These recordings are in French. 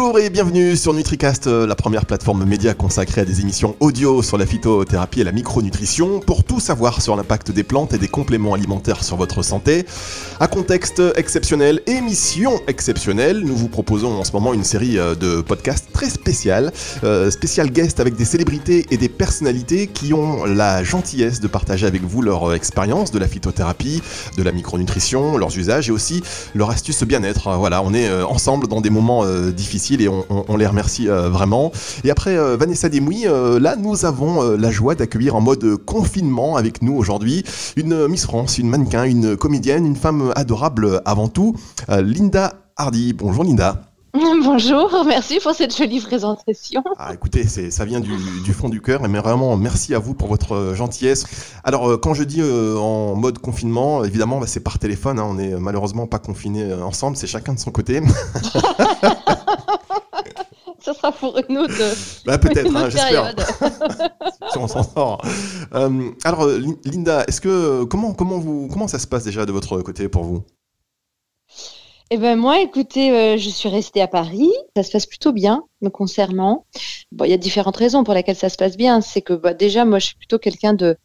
Bonjour et bienvenue sur NutriCast, euh, la première plateforme média consacrée à des émissions audio sur la phytothérapie et la micronutrition pour tout savoir sur l'impact des plantes et des compléments alimentaires sur votre santé. À contexte exceptionnel, émission exceptionnelle, nous vous proposons en ce moment une série euh, de podcasts très spéciales, euh, spécial guest avec des célébrités et des personnalités qui ont la gentillesse de partager avec vous leur expérience de la phytothérapie, de la micronutrition, leurs usages et aussi leur astuce bien-être. Voilà, on est ensemble dans des moments difficiles et on, les remercie euh, vraiment. Et après euh, Vanessa Desmouilles, euh, là nous avons la joie d'accueillir en mode confinement avec nous aujourd'hui une Miss France, une mannequin, une comédienne, une femme adorable avant tout, Linda Hardy. Bonjour Linda. Bonjour, merci pour cette jolie présentation. Ah, écoutez, ça vient du, fond du cœur, mais vraiment merci à vous pour votre gentillesse. Alors, quand je dis en mode confinement, évidemment, bah, c'est par téléphone. Hein. on n'est malheureusement pas confinés ensemble, c'est chacun de son côté. ça sera pour une autre. Bah, peut-être, hein, j'espère. si on s'en sort. Euh, alors, Linda, est-ce que comment comment vous comment ça se passe déjà de votre côté pour vous? Eh ben moi, écoutez, euh, je suis restée à Paris. Ça se passe plutôt bien me concernant. Bon, il y a différentes raisons pour lesquelles ça se passe bien. C'est que bah, déjà, moi, je suis plutôt quelqu'un de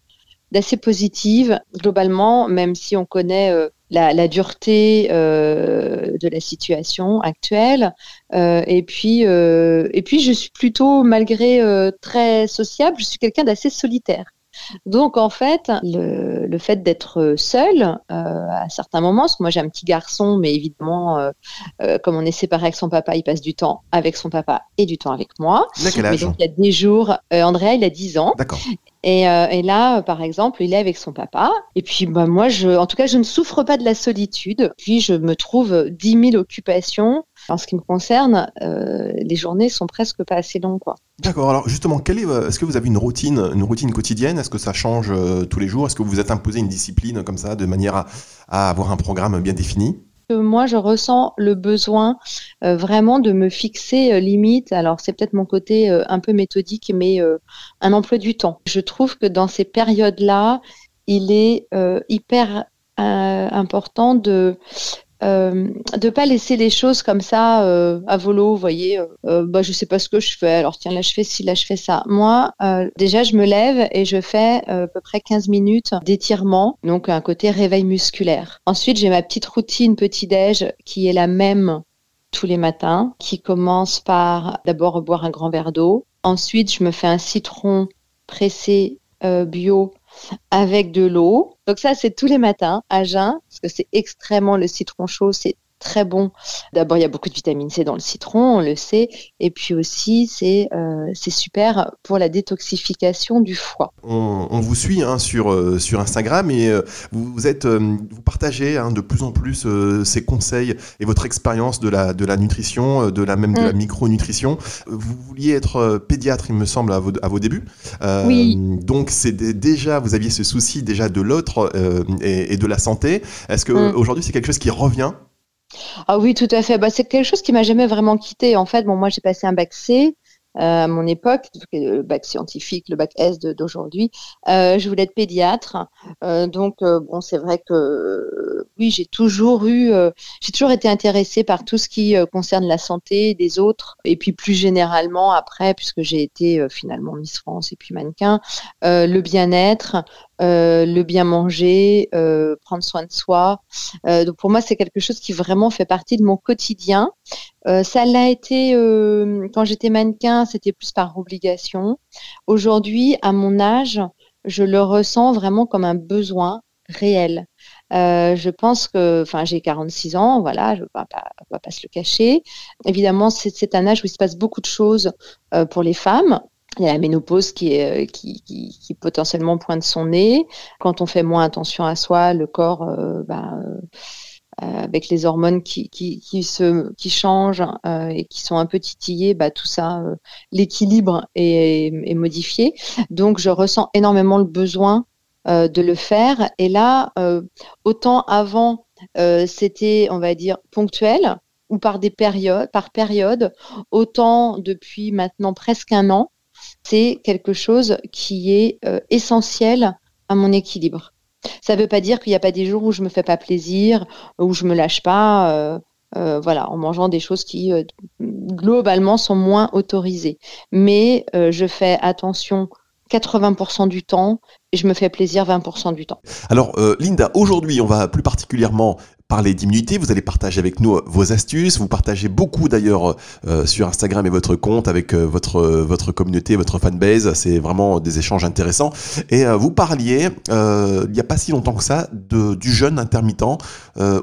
d'assez positive globalement, même si on connaît euh, la, dureté euh, de la situation actuelle. Et puis, et puis, je suis plutôt, malgré très sociable, je suis quelqu'un d'assez solitaire. Donc en fait, le, fait d'être seul à certains moments, parce que moi j'ai un petit garçon, mais évidemment, comme on est séparé avec son papa, il passe du temps avec son papa et du temps avec moi. Quel âge? donc il y a des jours, Andrea il a 10 ans. D'accord. Euh, et, là, par exemple, il est avec son papa. Et puis, bah, moi, je, en tout cas, je ne souffre pas de la solitude. Puis, je me trouve 10 000 occupations. En ce qui me concerne, euh, les journées sont presque pas assez longues, quoi. D'accord. Alors justement, est, euh, est-ce que vous avez une routine, une routine quotidienne? Est-ce que ça change tous les jours? Est-ce que vous vous êtes imposé une discipline comme ça, de manière à avoir un programme bien défini? Moi, je ressens le besoin euh, vraiment de me fixer euh, limite. Alors, c'est peut-être mon côté euh, un peu méthodique, mais un emploi du temps. Je trouve que dans ces périodes-là, il est hyper important de euh, de pas laisser les choses comme ça euh, à volo, vous voyez, euh, euh, bah je sais pas ce que je fais, alors tiens là je fais ci, là je fais ça. Moi, déjà je me lève et je fais à peu près 15 minutes d'étirement, donc un côté réveil musculaire. Ensuite j'ai ma petite routine petit-déj qui est la même tous les matins, qui commence par d'abord boire un grand verre d'eau. Ensuite je me fais un citron pressé bio avec de l'eau. Donc ça, c'est tous les matins à jeun, parce que c'est extrêmement le citron chaud, très bon. D'abord, il y a beaucoup de vitamine C dans le citron, on le sait. Et puis aussi, c'est euh, super pour la détoxification du foie. On, vous suit hein, sur, euh, sur Instagram et euh, vous, êtes, vous partagez hein, de plus en plus ces conseils et votre expérience de la, de la nutrition, de la même de la mm. micronutrition. Vous vouliez être pédiatre, il me semble, à vos, à vos débuts. oui. Donc, c'est déjà, vous aviez ce souci déjà de l'autre et, de la santé. Est-ce qu'aujourd'hui, mm. c'est quelque chose qui revient? Ah oui, tout à fait. Bah, c'est quelque chose qui m'a jamais vraiment quitté. En fait, bon, moi, j'ai passé un bac C. Euh, à mon époque, le bac scientifique, le bac S d'aujourd'hui, euh, je voulais être pédiatre. Euh, donc, bon, c'est vrai que oui, j'ai toujours eu, j'ai toujours été intéressée par tout ce qui concerne la santé des autres, et puis plus généralement après, puisque j'ai été finalement Miss France et puis mannequin, le bien-être, le bien manger, prendre soin de soi. donc pour moi, c'est quelque chose qui vraiment fait partie de mon quotidien. Euh, ça l'a été euh, quand j'étais mannequin, c'était plus par obligation. Aujourd'hui, à mon âge, je le ressens vraiment comme un besoin réel. Euh, je pense que, enfin, j'ai 46 ans, voilà, je ne vais, pas se le cacher. Évidemment, c'est un âge où il se passe beaucoup de choses pour les femmes. Il y a la ménopause qui, est, qui, qui, potentiellement pointe son nez. Quand on fait moins attention à soi, le corps, bah, euh, avec les hormones qui, qui, qui, se, qui changent euh, et qui sont un peu titillées, bah, tout ça, euh, l'équilibre est, est, modifié. Donc, je ressens énormément le besoin de le faire. Et là, autant avant, c'était, on va dire, ponctuel ou par des périodes, par période, autant depuis maintenant presque un an, c'est quelque chose qui est essentiel à mon équilibre. Ça ne veut pas dire qu'il n'y a pas des jours où je me fais pas plaisir, où je me lâche pas. Euh, voilà, en mangeant des choses qui globalement sont moins autorisées. Mais je fais attention 80% du temps et je me fais plaisir 20% du temps. Alors Linda, aujourd'hui on va plus particulièrement parler d'immunité, vous allez partager avec nous euh, vos astuces, vous partagez beaucoup d'ailleurs euh, euh, sur Instagram et votre compte avec votre, votre communauté, votre fanbase, c'est vraiment des échanges intéressants. Et vous parliez, il n'y a pas si longtemps que ça, de, du jeûne intermittent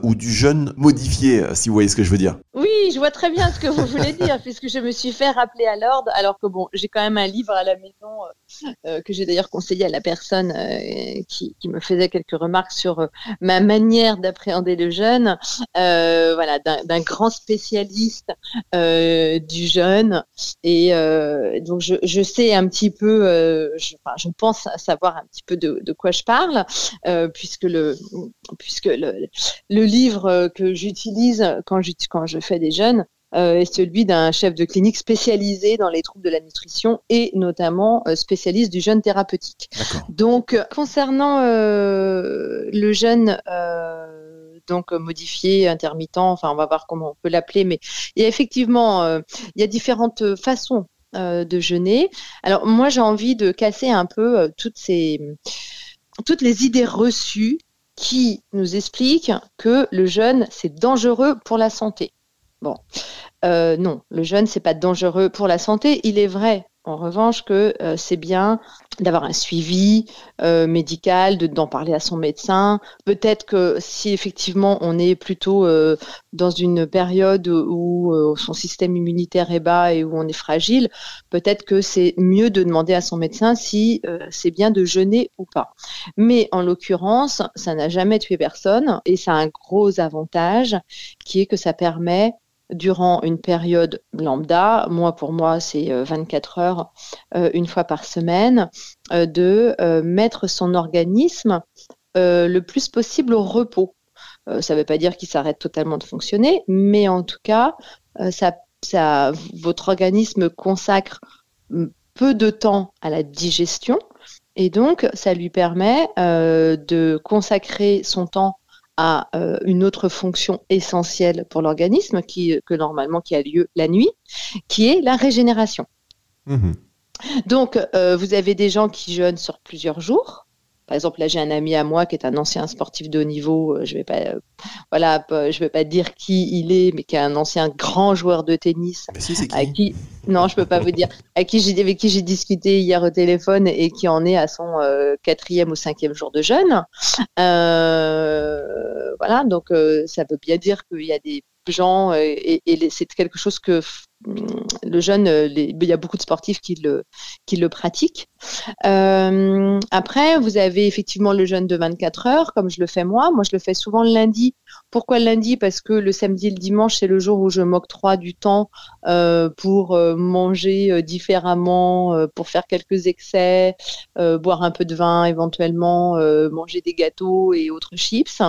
ou du jeûne modifié, si vous voyez ce que je veux dire. Oui, je vois très bien ce que vous voulez dire, puisque je me suis fait rappeler à l'ordre, alors que bon, j'ai quand même un livre à la maison que j'ai d'ailleurs conseillé à la personne qui, qui, me faisait quelques remarques sur ma manière d'appréhender le jeune, euh, voilà, d'un grand spécialiste euh, du jeune. Et euh, donc, je, sais un petit peu, je, je, pense savoir un petit peu de, quoi je parle, puisque le, puisque le livre que j'utilise quand je, quand je fais des jeunes, est celui d'un chef de clinique spécialisé dans les troubles de la nutrition et notamment spécialiste du jeûne thérapeutique. Donc, concernant le jeûne donc euh, modifié, intermittent, enfin on va voir comment on peut l'appeler, mais il y a effectivement euh, il y a différentes façons euh, de jeûner. Alors moi j'ai envie de casser un peu toutes ces toutes les idées reçues qui nous expliquent que le jeûne c'est dangereux pour la santé. Bon, non, le jeûne c'est pas dangereux pour la santé. Il est vrai en revanche que euh, c'est bien d'avoir un suivi euh, médical, d'en parler à son médecin. Peut-être que si effectivement on est plutôt euh, dans une période où son système immunitaire est bas et où on est fragile, peut-être que c'est mieux de demander à son médecin si c'est bien de jeûner ou pas. Mais en l'occurrence, ça n'a jamais tué personne et ça a un gros avantage qui est que ça permet durant une période lambda, moi pour moi c'est 24 euh, heures euh, une fois par semaine, euh, de mettre son organisme le plus possible au repos. ça ne veut pas dire qu'il s'arrête totalement de fonctionner, mais en tout cas, votre organisme consacre peu de temps à la digestion et donc ça lui permet de consacrer son temps à euh, une autre fonction essentielle pour l'organisme, qui que normalement qui a lieu la nuit, qui est la régénération. Mmh Donc, euh, vous avez des gens qui jeûnent sur plusieurs jours, par exemple, là, j'ai un ami à moi qui est un ancien sportif de haut niveau. Euh, je vais pas, euh, voilà, je vais pas dire qui il est, mais qui est un ancien grand joueur de tennis. Si, qui à qui Non, je peux pas vous dire. À qui j'ai, avec qui j'ai discuté hier au téléphone et qui en est à son euh, quatrième ou cinquième jour de jeûne. voilà, donc ça veut bien dire qu'il y a des gens et, et c'est quelque chose que le jeune, euh, il y a beaucoup de sportifs qui le, qui le pratiquent. Euh, après, vous avez effectivement le jeûne de 24 heures, comme je le fais moi. Moi, je le fais souvent le lundi. Pourquoi le lundi? Parce que le samedi et le dimanche, c'est le jour où je m'octroie du temps euh, pour manger différemment, pour faire quelques excès, boire un peu de vin éventuellement, manger des gâteaux et autres chips.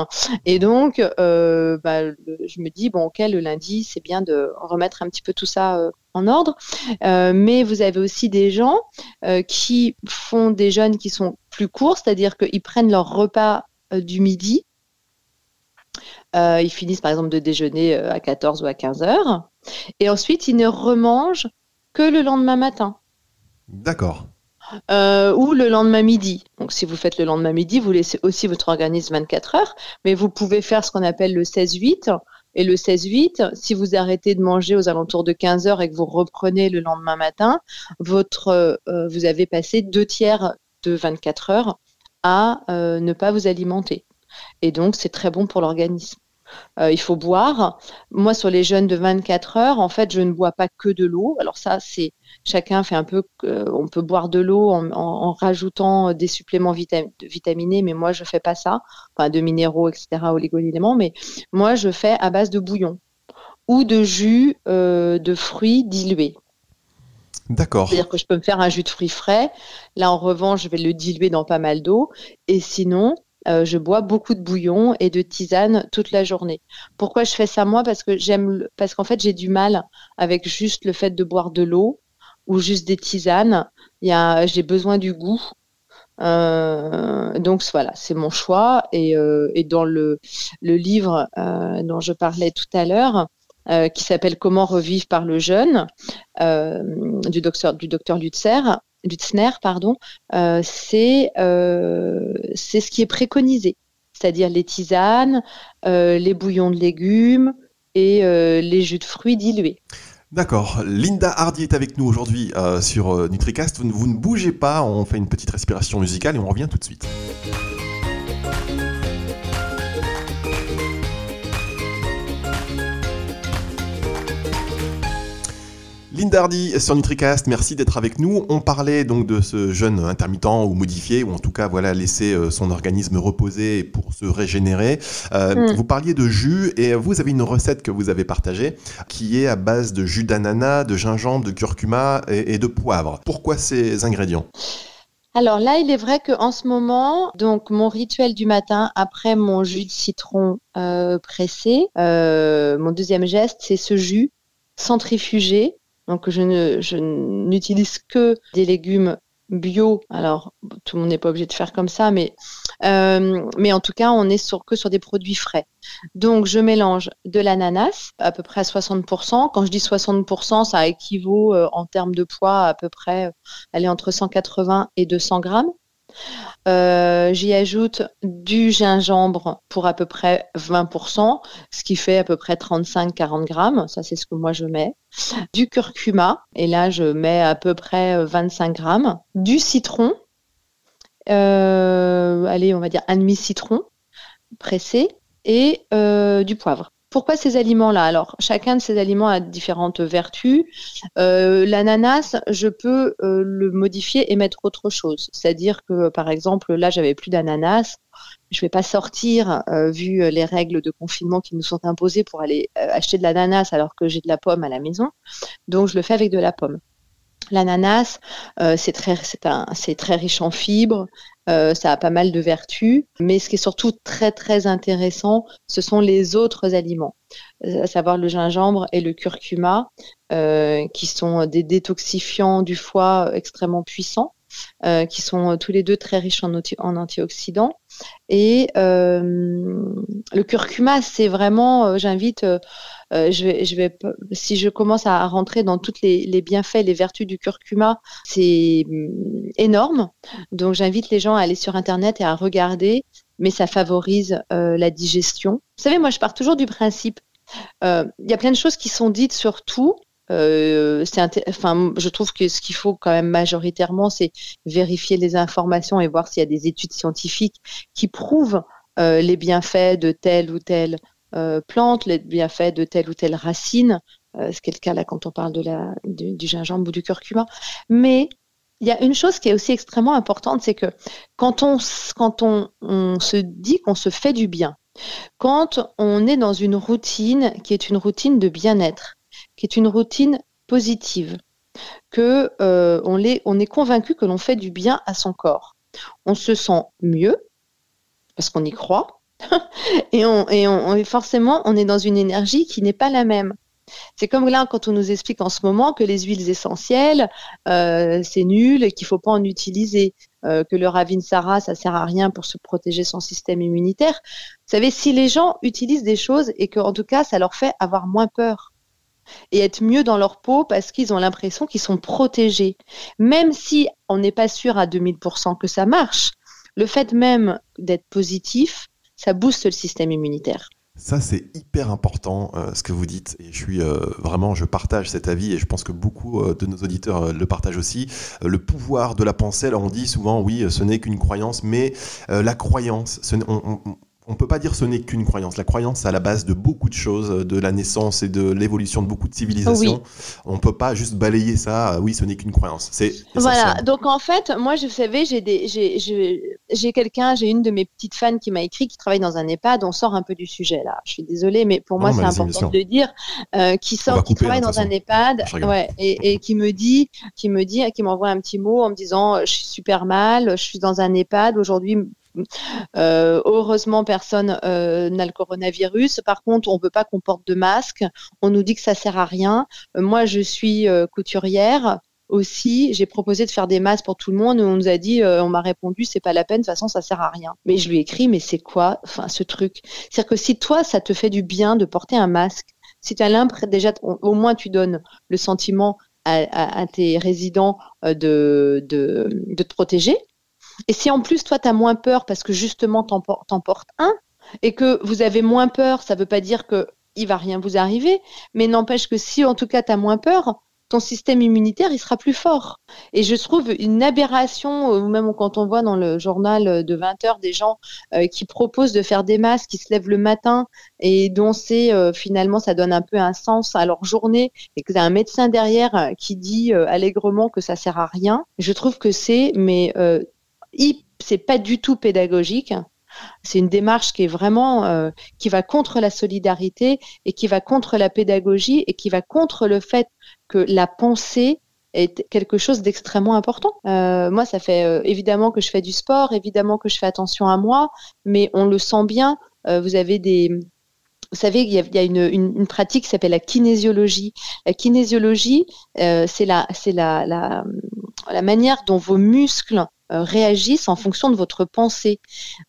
Et donc, bah, je me dis, bon, ok, le lundi, c'est bien de remettre un petit peu tout ça euh, en ordre. Euh, mais vous avez aussi des gens euh, qui font des jeûnes qui sont plus courts, c'est-à-dire qu'ils prennent leur repas du midi. Ils finissent par exemple de déjeuner à 14 ou à 15 heures. Et ensuite, ils ne remangent que le lendemain matin. D'accord. ou le lendemain midi. Donc, si vous faites le lendemain midi, vous laissez aussi votre organisme 24 heures, mais vous pouvez faire ce qu'on appelle le 16-8, et le 16-8, si vous arrêtez de manger aux alentours de 15 heures et que vous reprenez le lendemain matin, votre, euh, vous avez passé deux tiers de 24 heures à euh, ne pas vous alimenter. Et donc, c'est très bon pour l'organisme. Euh, il faut boire. Moi, sur les jeunes de 24 heures, en fait, je ne bois pas que de l'eau. Alors ça, c'est chacun fait un peu. Euh, on peut boire de l'eau en, rajoutant des suppléments vitaminés, mais moi, je fais pas ça. Enfin, de minéraux, etc., oligo-éléments. Mais moi, je fais à base de bouillon ou de jus euh, de fruits dilués. D'accord. C'est-à-dire que je peux me faire un jus de fruits frais. Là, en revanche, je vais le diluer dans pas mal d'eau. Et sinon, euh, je bois beaucoup de bouillon et de tisane toute la journée. Pourquoi je fais ça moi? Parce que j'aime, parce qu'en fait j'ai du mal avec juste le fait de boire de l'eau ou juste des tisanes. J'ai besoin du goût. Euh, donc voilà, c'est mon choix. Et, et dans le, le livre dont je parlais tout à l'heure, qui s'appelle Comment revivre par le jeûne du docteur du docteur Lutzer, Lutzner, pardon, c'est c'est ce qui est préconisé, c'est-à-dire les tisanes, les bouillons de légumes et les jus de fruits dilués. D'accord. Linda Hardy est avec nous aujourd'hui euh, sur euh, NutriCast. Vous, ne bougez pas, on fait une petite respiration musicale et on revient tout de suite. Linda Hardy sur NutriCast, merci d'être avec nous. On parlait donc de ce jeûne intermittent ou modifié, ou en tout cas voilà laisser euh, son organisme reposer pour se régénérer. Euh, mm. Vous parliez de jus et vous avez une recette que vous avez partagée qui est à base de jus d'ananas, de gingembre, de curcuma et, de poivre. Pourquoi ces ingrédients? Alors là, il est vrai qu'en ce moment, donc mon rituel du matin après mon jus de citron euh, pressé, mon deuxième geste, c'est ce jus centrifugé donc je ne je n'utilise que des légumes bio. Alors tout le monde n'est pas obligé de faire comme ça, mais euh, mais en tout cas on est sur que sur des produits frais. Donc je mélange de l'ananas à peu près à 60%. Quand je dis 60%, ça équivaut euh, en termes de poids à peu près aller entre 180 et 200 grammes. Euh, j'y ajoute du gingembre pour à peu près 20%, ce qui fait à peu près 35-40 grammes. Ça, c'est ce que moi je mets. Du curcuma, et là, je mets à peu près 25 grammes. Du citron, euh, allez, on va dire un demi-citron pressé, et euh, du poivre. Pourquoi ces aliments-là? Alors, chacun de ces aliments a différentes vertus. Euh, l'ananas, je peux euh, le modifier et mettre autre chose. C'est-à-dire que, par exemple, là, j'avais plus d'ananas. Je ne vais pas sortir, euh, vu les règles de confinement qui nous sont imposées pour aller acheter de l'ananas alors que j'ai de la pomme à la maison. Donc, je le fais avec de la pomme. L'ananas, c'est très, c'est très riche en fibres, euh, ça a pas mal de vertus, mais ce qui est surtout très très intéressant, ce sont les autres aliments, à savoir le gingembre et le curcuma, euh, qui sont des détoxifiants du foie extrêmement puissants. Euh, qui sont tous les deux très riches en antioxydants. Et le curcuma, c'est vraiment, j'invite euh, si je commence à rentrer dans toutes les, bienfaits, les vertus du curcuma, c'est mm, énorme. Donc j'invite les gens à aller sur Internet et à regarder, mais ça favorise euh, la digestion. Vous savez, moi je pars toujours du principe, euh, il y a plein de choses qui sont dites sur tout. enfin, je trouve que ce qu'il faut quand même majoritairement, c'est vérifier les informations et voir s'il y a des études scientifiques qui prouvent les bienfaits de tel ou tel euh, plantes, les bienfaits de telle ou telle racine, euh, ce qui est le cas là quand on parle du, gingembre ou du curcuma. Mais il y a une chose qui est aussi extrêmement importante, c'est que quand on se dit qu'on se fait du bien, quand on est dans une routine qui est une routine de bien-être, qui est une routine positive, que euh, on, est, on est convaincu que l'on fait du bien à son corps. On se sent mieux parce qu'on y croit, et, on, et, on, forcément, on est dans une énergie qui n'est pas la même. C'est comme là quand on nous explique en ce moment que les huiles essentielles, euh, c'est nul et qu'il ne faut pas en utiliser, euh, que le Ravinsara, ça sert à rien pour se protéger son système immunitaire. Vous savez, si les gens utilisent des choses et qu'en tout cas, ça leur fait avoir moins peur et être mieux dans leur peau parce qu'ils ont l'impression qu'ils sont protégés, même si on n'est pas sûr à 2000% que ça marche, le fait même d'être positif, ça booste le système immunitaire. Ça, c'est hyper important euh, ce que vous dites. Et je suis euh, vraiment, je partage cet avis et je pense que beaucoup euh, de nos auditeurs le partagent aussi. le pouvoir de la pensée, alors on dit souvent, oui, ce n'est qu'une croyance, mais la croyance, peut pas dire ce n'est qu'une croyance. La croyance, c'est à la base de beaucoup de choses, de la naissance et de l'évolution de beaucoup de civilisations. On On peut pas juste balayer ça. Oui, ce n'est qu'une croyance. C'est voilà. Donc en fait, moi, je savais, j'ai quelqu'un, j'ai une de mes petites fans qui m'a écrit, qui travaille dans un EHPAD. On sort un peu du sujet là. Je suis désolée, mais pour moi, c'est important de le dire. Euh, qui sort, qui travaille dans un EHPAD, ouais, et, et, qui me dit, qui me dit, qui m'envoie un petit mot en me disant, je suis super mal, je suis dans un EHPAD aujourd'hui euh, heureusement, personne euh, n'a le coronavirus. Par contre, on ne veut pas qu'on porte de masque. On nous dit que ça sert à rien. Euh, moi, je suis couturière. aussi, j'ai proposé de faire des masques pour tout le monde. On nous a dit, on m'a répondu, c'est pas la peine, de toute façon, ça sert à rien. Mais je lui ai écrit, mais c'est quoi, enfin, ce truc? C'est-à-dire que si toi, ça te fait du bien de porter un masque, si tu as l'impression, déjà, au moins, tu donnes le sentiment à, tes résidents de, de, de, te protéger. Et si en plus, toi, tu as moins peur parce que justement, t'en portes un, et que vous avez moins peur, ça ne veut pas dire que il va rien vous arriver, mais n'empêche que si en tout cas tu as moins peur, ton système immunitaire il sera plus fort. Et je trouve une aberration, ou même quand on voit dans le journal de 20 heures des gens euh, qui proposent de faire des masques, qui se lèvent le matin et dont c'est euh, finalement ça donne un peu un sens à leur journée et que y a un médecin derrière euh, qui dit allègrement que ça sert à rien. Je trouve que c'est mais c'est pas du tout pédagogique. C'est une démarche qui est vraiment euh, qui va contre la solidarité et qui va contre la pédagogie et qui va contre le fait que la pensée est quelque chose d'extrêmement important. Euh, moi, ça fait euh, évidemment que je fais du sport, évidemment que je fais attention à moi, mais on le sent bien. vous avez des vous savez, il y a, une, pratique qui s'appelle la kinésiologie. La kinésiologie, c'est la, c'est la, la, manière dont vos muscles réagissent en fonction de votre pensée.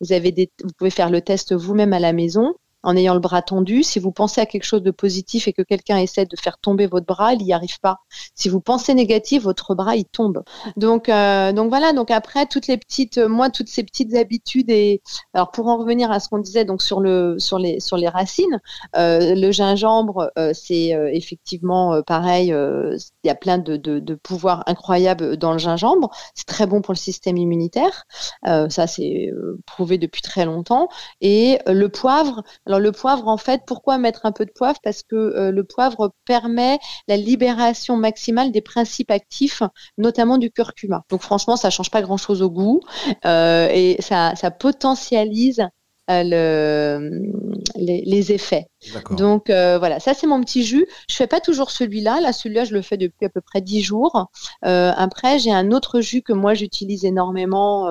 Vous, avez des, vous pouvez faire le test vous-même à la maison en ayant le bras tendu. Si vous pensez à quelque chose de positif et que quelqu'un essaie de faire tomber votre bras, il n'y arrive pas. Si vous pensez négatif, votre bras il tombe. Donc euh, donc voilà. Donc après toutes les petites, euh, moi toutes ces petites habitudes et alors pour en revenir à ce qu'on disait donc sur le sur les sur les racines, euh, le gingembre c'est effectivement pareil. Il y a plein de, de, pouvoirs incroyables dans le gingembre. C'est très bon pour le système immunitaire. ça c'est prouvé depuis très longtemps. Et le poivre. Le poivre, en fait, pourquoi mettre un peu de poivre? Parce que euh, le poivre permet la libération maximale des principes actifs, notamment du curcuma. Donc franchement, ça change pas grand-chose au goût euh, et ça, potentialise euh, les, effets. Donc voilà, ça c'est mon petit jus. Je fais pas toujours celui-là. Là, celui-là, je le fais depuis à peu près 10 jours. après, j'ai un autre jus que moi j'utilise énormément,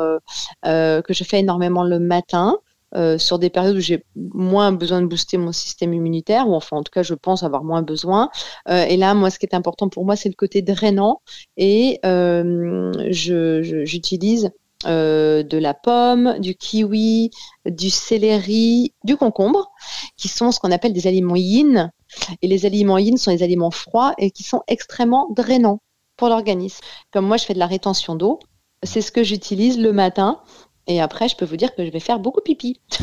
que je fais énormément le matin. Euh, sur des périodes où j'ai moins besoin de booster mon système immunitaire, ou enfin en tout cas je pense avoir moins besoin. Euh, et là, moi, ce qui est important pour moi, c'est le côté drainant. Et euh, j'utilise de la pomme, du kiwi, du céleri, du concombre, qui sont ce qu'on appelle des aliments yin. Et les aliments yin sont des aliments froids et qui sont extrêmement drainants pour l'organisme. Comme moi, je fais de la rétention d'eau, c'est ce que j'utilise le matin et après, je peux vous dire que je vais faire beaucoup pipi.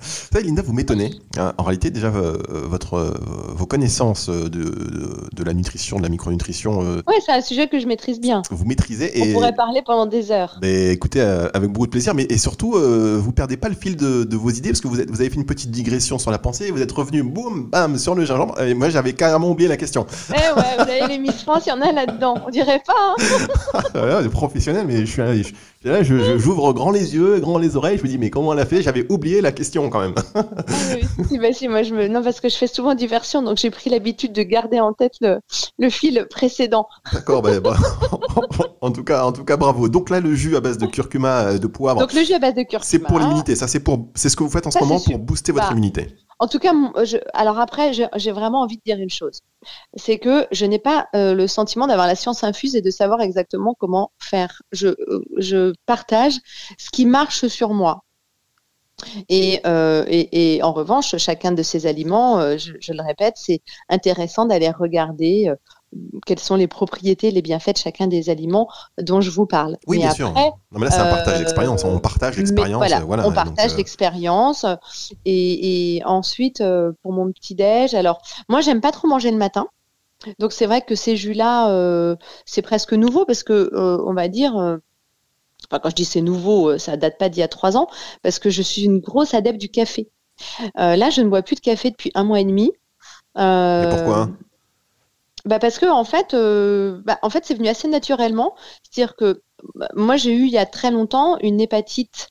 Ça, Linda, vous m'étonnez. Hein, en réalité, déjà, euh, votre, euh, vos connaissances de, de, la nutrition, de la micronutrition. Euh, oui, c'est un sujet que je maîtrise bien. Vous maîtrisez. Et... On pourrait parler pendant des heures. Mais, écoutez, avec beaucoup de plaisir. Mais, et surtout, vous perdez pas le fil de, vos idées parce que vous, êtes, vous avez fait une petite digression sur la pensée et vous êtes revenu, boum, bam, sur le gingembre. Et moi, j'avais carrément oublié la question. Eh ouais, vous avez les Miss France, il y en a là-dedans. On dirait pas. Hein ouais, professionnel, mais je suis, je, Là, j'ouvre grand les yeux, grand les oreilles. Je me dis, mais comment elle a fait? J'avais oublié la question quand même. ah, oui, bah, si, moi, je me... Non, parce que je fais souvent diversion, donc j'ai pris l'habitude de garder en tête le, le fil précédent. D'accord, bah, bah en, tout cas, en tout cas, bravo. Donc là, le jus à base de curcuma, euh, de poivre. Donc le jus à base de curcuma. C'est pour l'immunité. Ça, c'est pour, c'est ce que vous faites en ce moment pour booster votre bah, immunité. En tout cas, alors après, j'ai vraiment envie de dire une chose. C'est que je n'ai pas euh, le sentiment d'avoir la science infuse et de savoir exactement comment faire. Je, euh, partage ce qui marche sur moi. Et, euh, en revanche, chacun de ces aliments, je, le répète, c'est intéressant d'aller regarder quelles sont les propriétés, les bienfaits de chacun des aliments dont je vous parle. Oui, bien sûr. Non, mais là, c'est un partage d'expérience. On partage l'expérience. Voilà, on partage euh, l'expérience. Et, ensuite, euh, pour mon petit-déj, alors, moi, j'aime pas trop manger le matin. Donc, c'est vrai que ces jus-là, euh, c'est presque nouveau parce que, on va dire, enfin, quand je dis c'est nouveau, ça date pas d'il y a trois ans, parce que je suis une grosse adepte du café. là, je ne bois plus de café depuis un mois et demi. et pourquoi bah parce que en fait, euh, bah, en fait, c'est venu assez naturellement. C'est-à-dire que bah, moi, j'ai eu il y a très longtemps une hépatite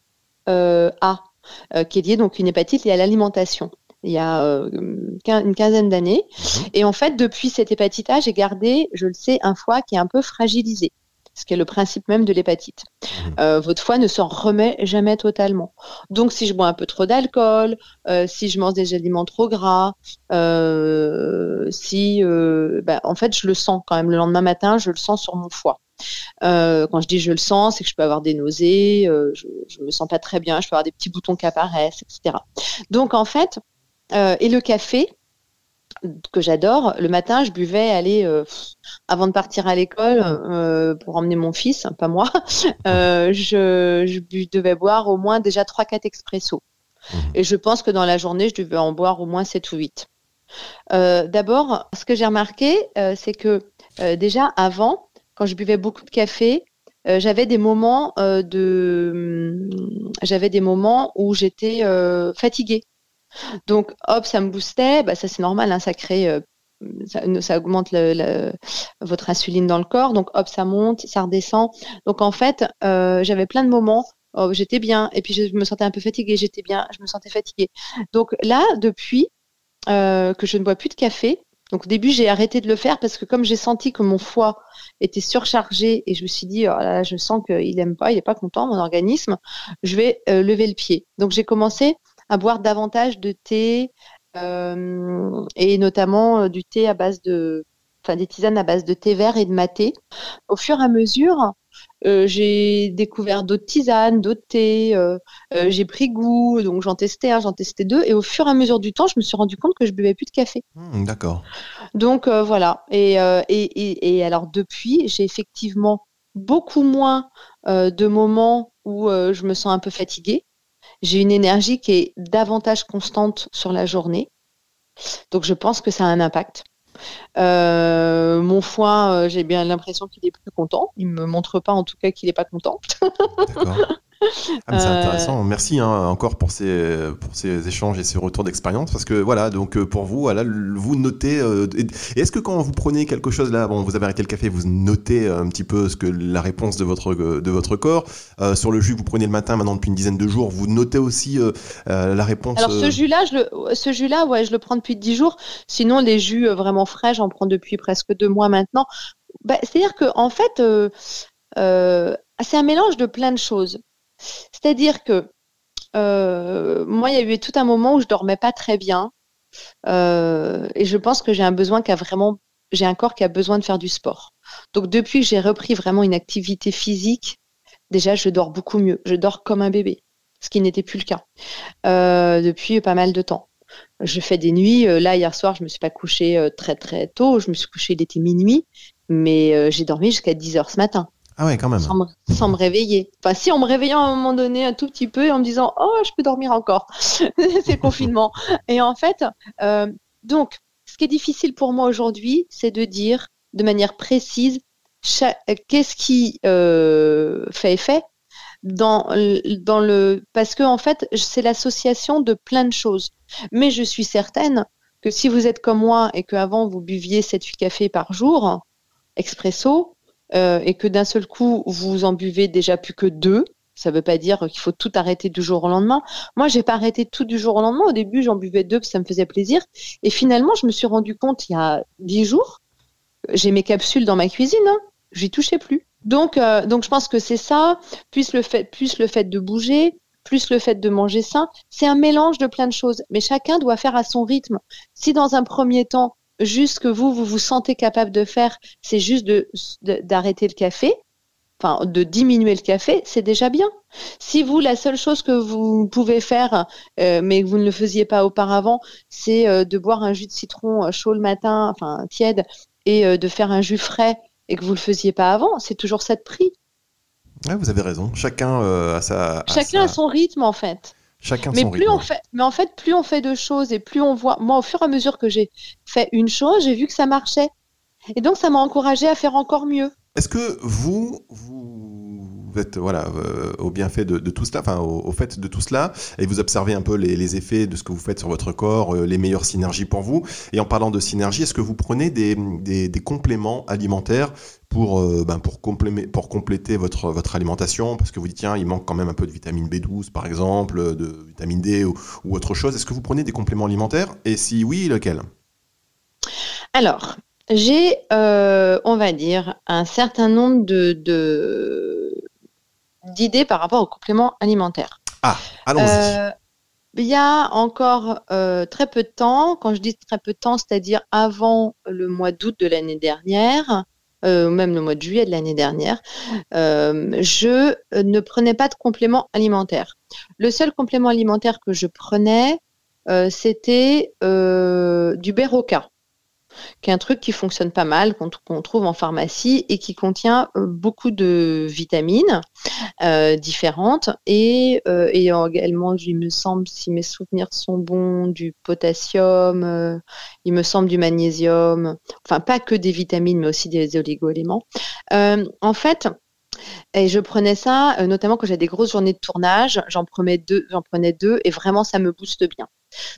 euh, A, euh, qui est liée donc une hépatite liée à l'alimentation. Il y a une quinzaine d'années. Mhm. Et en fait, depuis cette hépatite A, j'ai gardé, je le sais, un foie qui est un peu fragilisé. Ce qui est le principe même de l'hépatite. Mmh. votre foie ne s'en remet jamais totalement. Donc, si je bois un peu trop d'alcool, si je mange des aliments trop gras, si, bah, en fait, je le sens quand même le lendemain matin, je le sens sur mon foie. Euh, quand je dis je le sens, c'est que je peux avoir des nausées, euh, je, ne me sens pas très bien, je peux avoir des petits boutons qui apparaissent, etc. Donc en fait, euh, et le café que j'adore, le matin je buvais aller avant de partir à l'école pour emmener mon fils, pas moi, je, je, devais boire au moins déjà 3-4 expressos. Mmh. Et je pense que dans la journée, je devais en boire au moins 7 ou 8. D'abord, ce que j'ai remarqué, c'est que déjà avant, quand je buvais beaucoup de café, euh, j'avais des moments euh, de, j'avais des moments où j'étais euh, fatiguée. Donc, hop, ça me boostait. Bah, ça, c'est normal, hein, ça crée, ça, augmente votre insuline dans le corps. Donc, hop, ça monte, ça redescend. Donc, en fait, j'avais plein de moments où j'étais bien et puis je me sentais un peu fatiguée. J'étais bien, je me sentais fatiguée. Donc là, depuis que je ne bois plus de café, donc au début, j'ai arrêté de le faire parce que comme j'ai senti que mon foie était surchargé et je me suis dit, oh je sens qu'il n'aime pas, il n'est pas content, mon organisme, je vais euh, lever le pied. Donc j'ai commencé à boire davantage de thé euh, et notamment euh, du thé à base de, enfin des tisanes à base de thé vert et de maté. Au fur et à mesure, euh, j'ai découvert d'autres tisanes, d'autres thés, euh, euh, j'ai pris goût, donc j'en testais un, j'en testais deux, et au fur et à mesure du temps, je me suis rendu compte que je buvais plus de café. Hmm, d'accord. Donc voilà. Et, et, et, alors depuis, j'ai effectivement beaucoup moins de moments où je me sens un peu fatiguée. J'ai une énergie qui est davantage constante sur la journée. Donc je pense que ça a un impact. Euh, mon foie, euh, j'ai bien l'impression qu'il est plus content. Il me montre pas en tout cas qu'il est pas content. Ah, c'est euh, intéressant. Merci hein, encore pour ces, pour ces échanges et ces retours d'expérience. Parce que voilà, donc euh, pour vous, voilà, vous notez. Euh, est-ce que quand vous prenez quelque chose là, bon, vous avez arrêté le café, vous notez un petit peu ce que la réponse de votre, de votre corps Sur le jus, vous prenez le matin maintenant depuis une dizaine de jours, vous notez aussi la réponse Alors ce jus-là, je le, ce jus-là, ouais, je le prends depuis 10 jours. Sinon, les jus vraiment frais, j'en prends depuis presque deux mois maintenant. Bah, c'est-à-dire que en fait, c'est un mélange de plein de choses. C'est-à-dire que euh, moi, il y a eu tout un moment où je dormais pas très bien. Euh, et je pense que j'ai un besoin qui vraiment, j'ai un corps qui a besoin de faire du sport. Donc depuis que j'ai repris vraiment une activité physique, déjà je dors beaucoup mieux. Je dors comme un bébé, ce qui n'était plus le cas euh, depuis pas mal de temps. Je fais des nuits. là hier soir, je me suis pas couchée très très tôt. Je me suis couchée, il était minuit, mais j'ai dormi jusqu'à 10 heures ce matin. Ah ouais, quand même. Sans me, réveiller. Enfin, si, en me réveillant à un moment donné un tout petit peu et en me disant, oh, je peux dormir encore. c'est confinement. Et en fait, euh, donc, ce qui est difficile pour moi aujourd'hui, c'est de dire de manière précise qu'est-ce qui euh, fait effet dans, dans le parce que en fait c'est l'association de plein de choses mais je suis certaine que si vous êtes comme moi et qu'avant vous buviez 7-8 cafés par jour expresso euh, et que d'un seul coup vous en buvez déjà plus que deux, ça ne veut pas dire qu'il faut tout arrêter du jour au lendemain. Moi, j'ai pas arrêté tout du jour au lendemain. Au début, j'en buvais deux, ça me faisait plaisir. Et finalement, je me suis rendu compte il y a dix jours, j'ai mes capsules dans ma cuisine, hein, j'y touchais plus. Donc, euh, donc, je pense que c'est ça, plus le fait, plus le fait de bouger, plus le fait de manger sain, c'est un mélange de plein de choses. Mais chacun doit faire à son rythme. Si dans un premier temps, juste que vous, vous vous sentez capable de faire, c'est juste d'arrêter le café, enfin de diminuer le café, c'est déjà bien. Si vous, la seule chose que vous pouvez faire, euh, mais que vous ne le faisiez pas auparavant, c'est euh, de boire un jus de citron euh, chaud le matin, enfin tiède, et de faire un jus frais, et que vous ne le faisiez pas avant, c'est toujours ça de prix. vous avez raison. Chacun a sa. Chacun a son rythme en fait mais plus on fait, mais en fait, plus on fait de choses et plus on voit. Moi, au fur et à mesure que j'ai fait une chose, j'ai vu que ça marchait, et donc ça m'a encouragé à faire encore mieux. Est-ce que vous, vous êtes voilà euh, au bienfait de, tout cela, enfin au, fait de tout cela, et vous observez un peu les, effets de ce que vous faites sur votre corps, euh, les meilleures synergies pour vous? Et en parlant de synergie, est-ce que vous prenez des, des, compléments alimentaires pour, euh, ben pour, pour compléter votre, votre alimentation Parce que vous dites, tiens, il manque quand même un peu de vitamine B12, par exemple, de vitamine D ou, ou autre chose. Est-ce que vous prenez des compléments alimentaires? Et si oui, lequel? Alors, J'ai, on va dire, un certain nombre de, d'idées par rapport aux compléments alimentaires. Ah, allons-y. Il y a encore très peu de temps, quand je dis très peu de temps, c'est-à-dire avant le mois d'août de l'année dernière, euh, même le mois de juillet de l'année dernière, euh, je ne prenais pas de complément alimentaire. Le seul complément alimentaire que je prenais, euh, c'était du Beroca qui est un truc qui fonctionne pas mal, qu'on trouve en pharmacie et qui contient euh, beaucoup de vitamines euh, différentes et, euh, également, il me semble, si mes souvenirs sont bons, du potassium, il me semble du magnésium, enfin pas que des vitamines, mais aussi des oligo-éléments. en fait, et je prenais ça, notamment quand j'ai des grosses journées de tournage, j'en prenais j'en prenais deux, et vraiment ça me booste bien.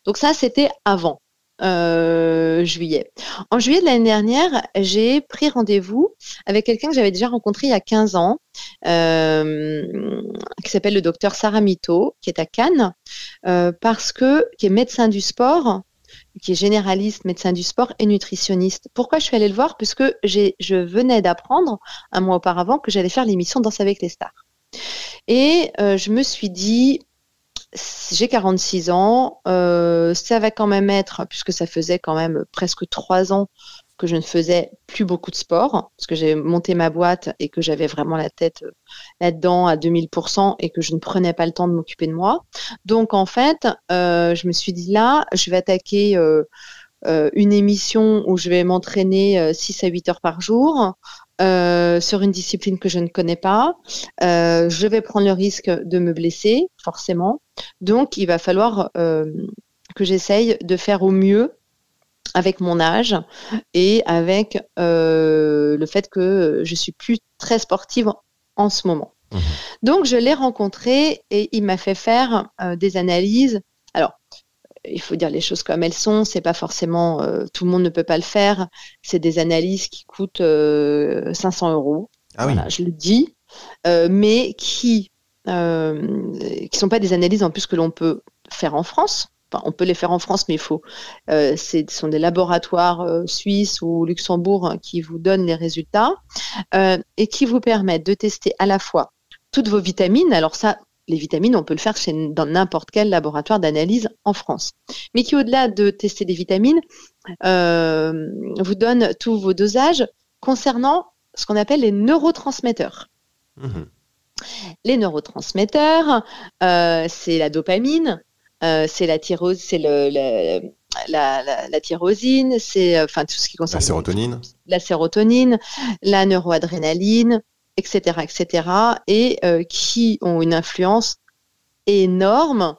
Donc ça, c'était avant. Euh, juillet. En juillet de l'année dernière, j'ai pris rendez-vous avec quelqu'un que j'avais déjà rencontré il y a 15 ans, euh, qui s'appelle le docteur Sarah Mito, qui est à Cannes, euh, parce que qui est médecin du sport, qui est généraliste, médecin du sport et nutritionniste. Pourquoi je suis allée le voir? Parce que je venais d'apprendre un mois auparavant que j'allais faire l'émission Danse avec les stars. Et je me suis dit, j'ai 46 ans, euh, ça va quand même être, puisque ça faisait quand même presque trois ans que je ne faisais plus beaucoup de sport, parce que j'ai monté ma boîte et que j'avais vraiment la tête euh, là-dedans à 2000% et que je ne prenais pas le temps de m'occuper de moi. Donc en fait, euh, je me suis dit là, je vais attaquer une émission où je vais m'entraîner 6 à 8 heures par jour. Euh, sur une discipline que je ne connais pas. Euh, je vais prendre le risque de me blesser, forcément. Donc, il va falloir euh, que j'essaye de faire au mieux avec mon âge et avec le fait que je suis plus très sportive en ce moment. Mmh. Donc, je l'ai rencontré et il m'a fait faire des analyses. Il faut dire les choses comme elles sont. C'est pas forcément euh, tout le monde ne peut pas le faire. C'est des analyses qui coûtent 500 euh, euros. Ah voilà, je le dis, euh, mais qui qui sont pas des analyses en plus que l'on peut faire en France. Enfin, on peut les faire en France, mais il faut. ce sont des laboratoires suisses ou Luxembourg qui vous donnent les résultats et qui vous permettent de tester à la fois toutes vos vitamines. Alors ça, les vitamines, on peut le faire chez, dans n'importe quel laboratoire d'analyse en France. Mais qui, au-delà de tester des vitamines, euh, vous donne tous vos dosages concernant ce qu'on appelle les neurotransmetteurs. Mhm. Les neurotransmetteurs, euh, c'est la dopamine, euh, c'est la tyrose, c'est le, la, la, tyrosine, c'est enfin tout ce qui concerne la sérotonine, la sérotonine, la neuroadrénaline, etc., etc., et euh, qui ont une influence énorme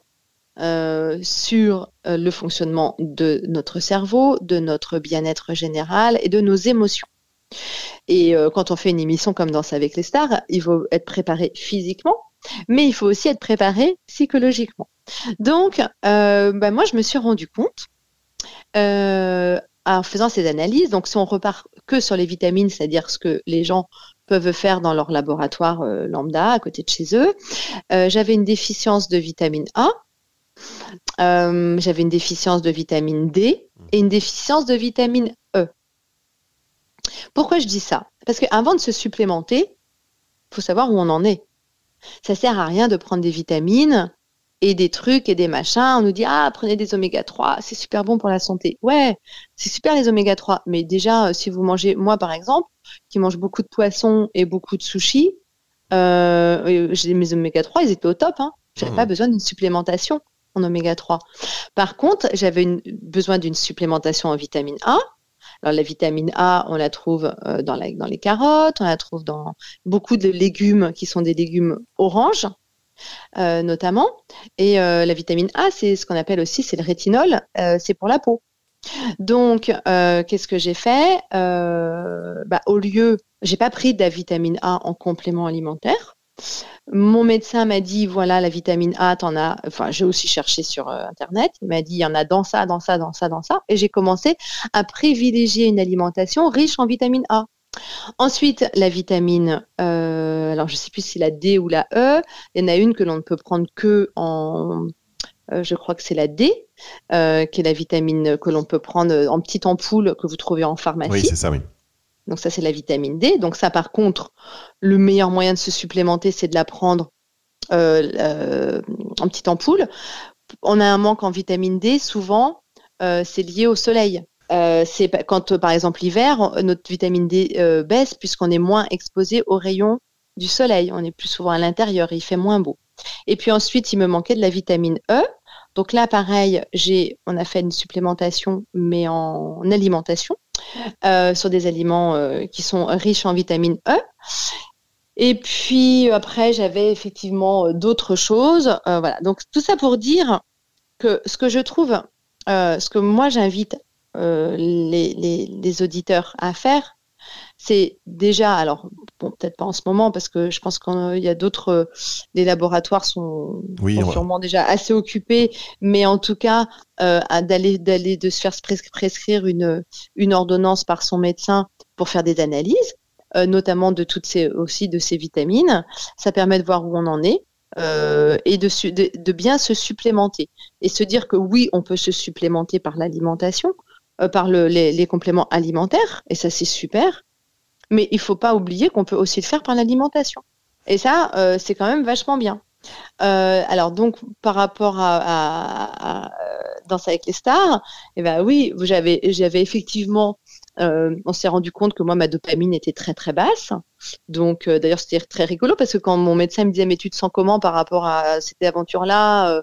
euh, sur euh, le fonctionnement de notre cerveau, de notre bien-être général et de nos émotions. Et quand on fait une émission comme Danse avec les stars, il faut être préparé physiquement, mais il faut aussi être préparé psychologiquement. Donc, bah, moi, je me suis rendu compte en faisant ces analyses. Donc, si on repart que sur les vitamines, c'est-à-dire ce que les gens peuvent faire dans leur laboratoire euh, lambda à côté de chez eux. Euh, j'avais une déficience de vitamine A, euh, j'avais une déficience de vitamine D et une déficience de vitamine E. Pourquoi je dis ça? Parce qu'avant de se supplémenter, il faut savoir où on en est. Ça sert à rien de prendre des vitamines et des trucs et des machins. On nous dit ah prenez des oméga 3, c'est super bon pour la santé. Ouais, c'est super les oméga 3, mais déjà si vous mangez moi par exemple, qui mange beaucoup de poissons et beaucoup de sushis, euh, j'ai mes oméga 3, ils étaient au top. Hein. J'avais pas mmh. besoin d'une supplémentation en oméga 3. Par contre, j'avais besoin d'une supplémentation en vitamine A. Alors la vitamine A, on la trouve euh, dans, dans les carottes, on la trouve dans beaucoup de légumes qui sont des légumes oranges. Euh, notamment. Et euh, la vitamine A, c'est ce qu'on appelle aussi, c'est le rétinol, c'est pour la peau. Donc, euh, qu'est-ce que j'ai fait euh, bah, Au lieu, j'ai pas pris de la vitamine A en complément alimentaire. Mon médecin m'a dit voilà la vitamine A, t'en as. Enfin, j'ai aussi cherché sur euh, internet. Il m'a dit il y en a dans ça, dans ça, dans ça, dans ça. Et j'ai commencé à privilégier une alimentation riche en vitamine A. Ensuite, la vitamine, alors je sais plus si c'est la D ou la E. Il y en a une que l'on ne peut prendre que en je crois que c'est la D, qui est la vitamine que l'on peut prendre en petite ampoule que vous trouvez en pharmacie. Oui, c'est ça, oui. Donc ça, c'est la vitamine D. Donc ça, par contre, le meilleur moyen de se supplémenter, c'est de la prendre en petite ampoule. On a un manque en vitamine D, souvent, c'est lié au soleil. Euh, c'est quand, par exemple, l'hiver, notre vitamine D euh, baisse puisqu'on est moins exposé aux rayons du soleil. On est plus souvent à l'intérieur, il fait moins beau. Et puis ensuite, il me manquait de la vitamine E. Donc là, pareil, j'ai, on a fait une supplémentation, mais en, alimentation, euh, sur des aliments qui sont riches en vitamine E. Et puis après, j'avais effectivement d'autres choses. voilà. Donc tout ça pour dire que ce que je trouve, ce que moi j'invite euh, les, auditeurs à faire, c'est déjà, alors bon, peut-être pas en ce moment parce que je pense qu'il y a d'autres, les laboratoires sont, sûrement déjà assez occupés, mais en tout cas euh, d'aller d'aller de se faire prescrire une une ordonnance par son médecin pour faire des analyses, euh, notamment de toutes ces aussi de ces vitamines, ça permet de voir où on en est. et de, de, de, bien se supplémenter et se dire que oui, on peut se supplémenter par l'alimentation, euh, par les, compléments alimentaires, et ça c'est super. Mais il faut pas oublier qu'on peut aussi le faire par l'alimentation. Et ça, euh, c'est quand même vachement bien. Euh, alors donc par rapport à, Danse avec les stars, eh ben oui, j'avais effectivement, on s'est rendu compte que moi ma dopamine était très très basse. Donc d'ailleurs c'était très rigolo parce que quand mon médecin me disait mais tu te sens comment par rapport à cette aventure là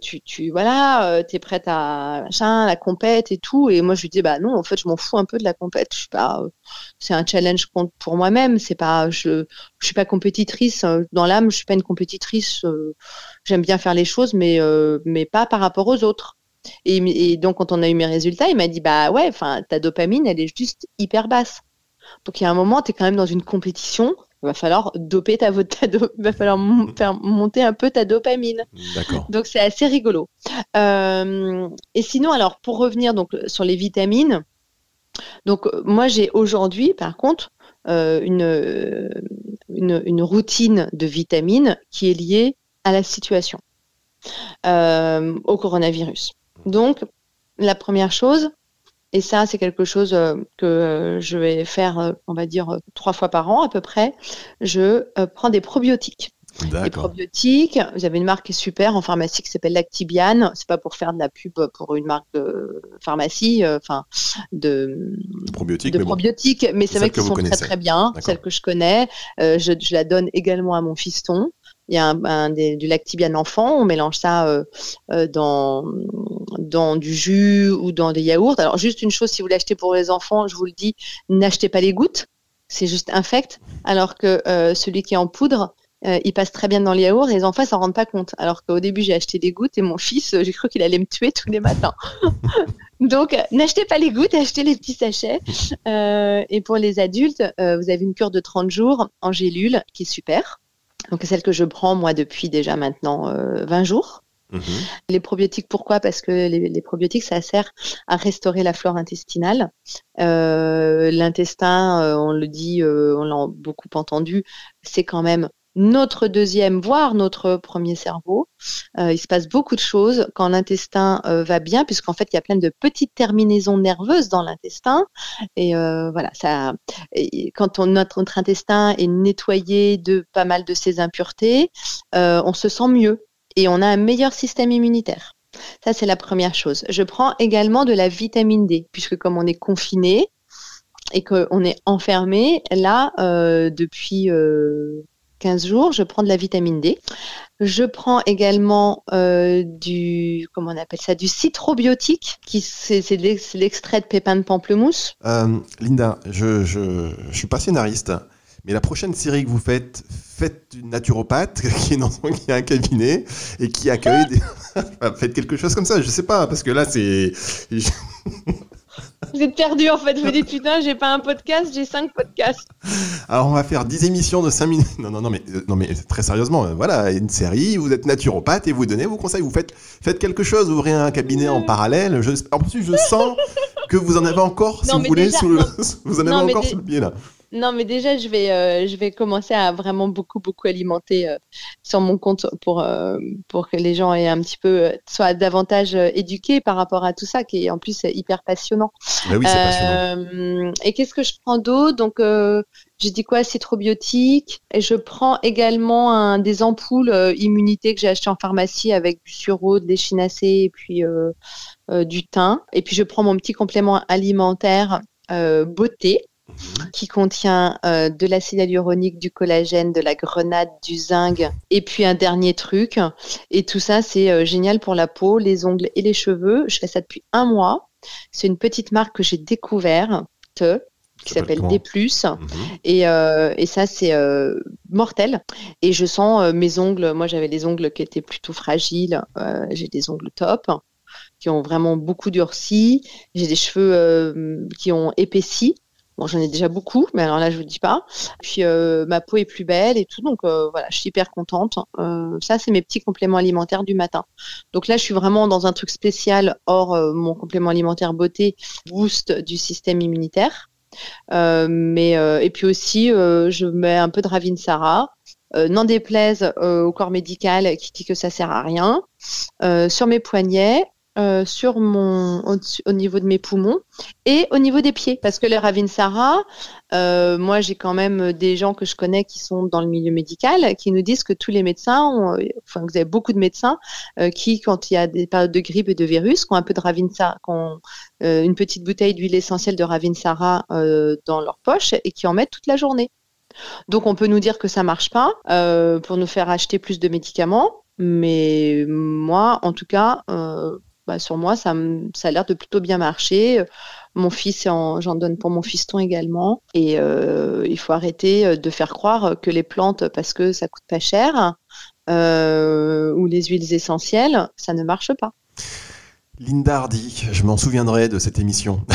tu, tu voilà, euh, t'es prête à machin, la compète et tout. Et moi, je lui dis, bah non, en fait, je m'en fous un peu de la compète. Je suis pas, euh, c'est un challenge pour moi-même. C'est pas, je, je suis pas compétitrice dans l'âme. Je suis pas une compétitrice. J'aime bien faire les choses, mais mais pas par rapport aux autres. Et, donc, quand on a eu mes résultats, il m'a dit, bah ouais, enfin, ta dopamine, elle est juste hyper basse. Donc, il y a un moment, tu es quand même dans une compétition va falloir doper ta, ta va falloir faire monter un peu ta dopamine. D'accord. Donc c'est assez rigolo. Euh, et sinon, alors pour revenir donc sur les vitamines, donc moi j'ai aujourd'hui par contre euh, une, une, routine de vitamines qui est liée à la situation, euh, au coronavirus. Donc la première chose, et ça, c'est quelque chose euh, que euh, je vais faire, euh, on va dire, trois fois par an à peu près. Je prends des probiotiques. Les probiotiques, vous avez une marque qui est super en pharmacie qui s'appelle Lactibiane. C'est pas pour faire de la pub pour une marque de pharmacie, enfin de, probiotiques, de mais, probiotiques, mais c'est vrai qu'ils sont très très bien, celles que je connais. je, je, la donne également à mon fiston. Il y a un, du lactibiane enfant, on mélange ça euh, euh, dans, dans du jus ou dans des yaourts. Alors juste une chose, si vous l'achetez pour les enfants, je vous le dis, n'achetez pas les gouttes, c'est juste infect. Alors que euh, celui qui est en poudre, il passe très bien dans les yaourts et les enfants s'en rendent pas compte. Alors qu'au début, j'ai acheté des gouttes et mon fils, j'ai cru qu'il allait me tuer tous les matins. Donc, n'achetez pas les gouttes, achetez les petits sachets. et pour les adultes, vous avez une cure de 30 jours en gélule qui est super. Donc celle que je prends moi depuis déjà maintenant 20 euh, jours. Mhm. Les probiotiques, pourquoi? Parce que les, probiotiques, ça sert à restaurer la flore intestinale. Euh, l'intestin, euh, on le dit, on l'a beaucoup entendu, c'est quand même notre deuxième, voire notre premier cerveau. Euh, il se passe beaucoup de choses quand l'intestin euh, va bien, puisqu'en fait, il y a plein de petites terminaisons nerveuses dans l'intestin. Et euh, voilà, ça, quand notre, intestin est nettoyé de pas mal de ces impuretés, on se sent mieux et on a un meilleur système immunitaire. Ça, c'est la première chose. Je prends également de la vitamine D, puisque comme on est confiné et qu'on est enfermé, là, depuis 15 jours, je prends de la vitamine D. Je prends également euh, du, comment on appelle ça, du citrobiotique, qui c'est l'extrait de pépins de pamplemousse. Euh, Linda, je, je, je suis pas scénariste, mais la prochaine série que vous faites, faites une naturopathe qui est dans qui a un cabinet et qui accueille des... faites quelque chose comme ça, je sais pas, parce que là c'est... Vous êtes perdu en fait. Vous dites putain, j'ai pas un podcast, j'ai cinq podcasts. Alors on va faire 10 émissions de 5 minutes. Non, non, non, mais, euh, non, mais très sérieusement, euh, voilà, une série, vous êtes naturopathe et vous donnez vos conseils. Vous faites, faites quelque chose, ouvrez un cabinet en parallèle. Je, en plus, je sens que vous en avez encore, si vous voulez, sous le, vous en avez encore sous le pied là. Non, mais déjà, je vais, euh, je vais commencer à vraiment beaucoup, beaucoup alimenter euh, sur mon compte pour, euh, pour que les gens aient un petit peu, soient davantage éduqués par rapport à tout ça, qui est en plus hyper passionnant. Mais oui, c'est passionnant. Et qu'est-ce que je prends d'autre Donc, j'ai dit quoi? Citrobiotique. Et je prends également un, des ampoules immunité que j'ai acheté en pharmacie avec du sureau, de l'échinacée et puis du thym. Et puis, je prends mon petit complément alimentaire beauté. Qui contient euh, de l'acide hyaluronique, du collagène, de la grenade, du zinc et puis un dernier truc. Et tout ça, c'est euh, génial pour la peau, les ongles et les cheveux. Je fais ça depuis un mois. C'est une petite marque que j'ai découverte qui s'appelle D+. Mhm. Et, euh, et, ça, c'est mortel. Et je sens mes ongles. Moi, j'avais des ongles qui étaient plutôt fragiles. j'ai des ongles top qui ont vraiment beaucoup durci. J'ai des cheveux qui ont épaissi. Bon, j'en ai déjà beaucoup, mais alors là, je vous dis pas. Puis euh, ma peau est plus belle et tout, donc euh, voilà, je suis hyper contente. Euh, ça, c'est mes petits compléments alimentaires du matin. Donc là, je suis vraiment dans un truc spécial hors mon complément alimentaire beauté boost du système immunitaire. mais et puis aussi, je mets un peu de Ravinsara. N'en déplaise au corps médical qui dit que ça sert à rien. sur mes poignets, euh, sur mon au, niveau de mes poumons et au niveau des pieds parce que le Ravinsara, euh, moi j'ai quand même des gens que je connais qui sont dans le milieu médical qui nous disent que tous les médecins, enfin vous avez beaucoup de médecins euh, qui quand il y a des périodes de grippe et de virus, qui ont un peu de Ravinsara, qui ont une petite bouteille d'huile essentielle de Ravinsara dans leur poche et qui en mettent toute la journée. Donc on peut nous dire que ça marche pas pour nous faire acheter plus de médicaments, mais moi en tout cas bah, sur moi, ça, a l'air de plutôt bien marcher. Mon fils, j'en donne pour mon fiston également. Et euh, il faut arrêter euh, de faire croire que les plantes, parce que ça coûte pas cher, euh, ou les huiles essentielles, ça ne marche pas. Linda Hardy, je m'en souviendrai de cette émission.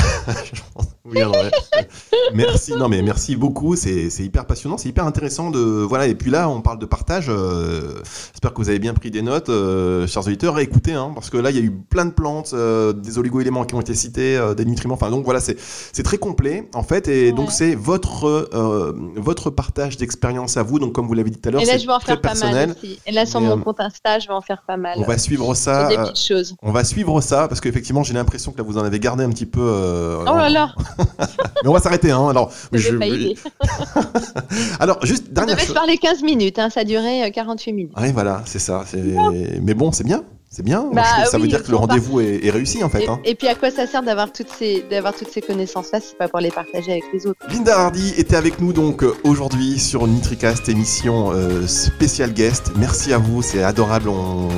merci, non mais merci beaucoup, c'est hyper passionnant, c'est hyper intéressant de voilà et puis là on parle de partage. Euh, j'espère que vous avez bien pris des notes, euh, chers auditeurs, écoutez hein, parce que là il y a eu plein de plantes, euh, des oligo-éléments qui ont été cités, des nutriments, enfin donc voilà c'est c'est très complet en fait et donc c'est votre votre partage d'expérience à vous donc comme vous l'avez dit tout à l'heure. Et là je vais en faire pas mal aussi. Et là sur mon compte Insta je vais en faire pas mal. On va suivre ça. Des petites choses. On va suivre ça parce qu'effectivement j'ai l'impression que là vous en avez gardé un petit peu. oh là là. Mais on va s'arrêter. Hein. Alors, je... Alors, juste dernière chose. Je parler 15 minutes. Hein. Ça a duré 48 euh, minutes. Oui, voilà, c'est ça. Mais bon, c'est bien. C'est bien. Bah ça veut dire que le rendez-vous est, réussi en fait. Et, hein. et, puis à quoi ça sert d'avoir toutes ces d'avoir toutes ces connaissances là si c'est pas pour les partager avec les autres? Linda Hardy était avec nous donc euh, aujourd'hui sur Nitricast émission euh, spéciale guest. Merci à vous, c'est adorable. On,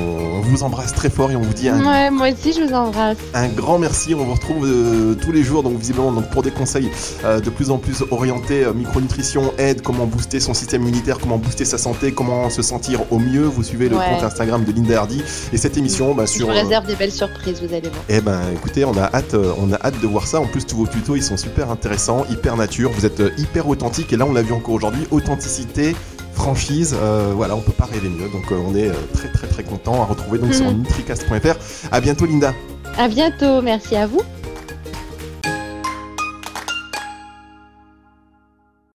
vous embrasse très fort et on vous dit un ouais, moi aussi je vous embrasse. Un grand merci. On vous retrouve euh, tous les jours donc visiblement donc pour des conseils de plus en plus orientés micronutrition, aide, comment booster son système immunitaire, comment booster sa santé, comment se sentir au mieux. Vous suivez le compte Instagram de Linda Hardy et cette émission bah, sur. Je vous réserve des belles surprises, vous allez voir. Eh ben, écoutez, on a hâte, euh, on a hâte de voir ça. En plus, tous vos tutos, ils sont super intéressants, hyper nature. Vous êtes euh, hyper authentique. Et là, on l'a vu encore aujourd'hui, authenticité franchise, euh, voilà, on peut pas rêver mieux. Donc on est très très très content à retrouver donc sur mhm. nutricast.fr. À bientôt Linda. À bientôt, merci à vous.